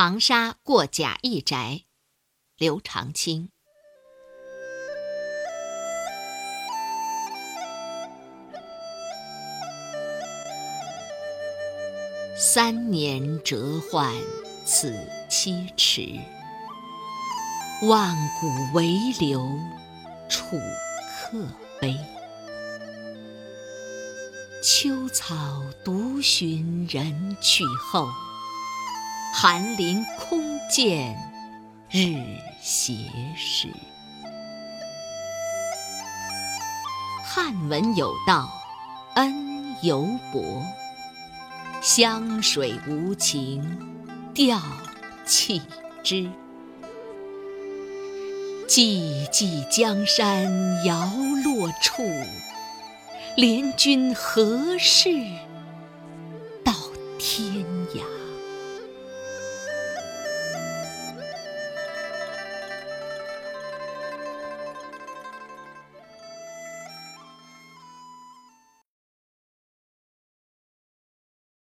长沙过贾谊宅，刘长卿。三年谪宦此七迟，万古为留楚客悲。秋草独寻人去后，寒林空见日斜时。汉文有道，恩犹薄；湘水无情，调弃之。寂寂江山摇落处。怜君何事到天涯？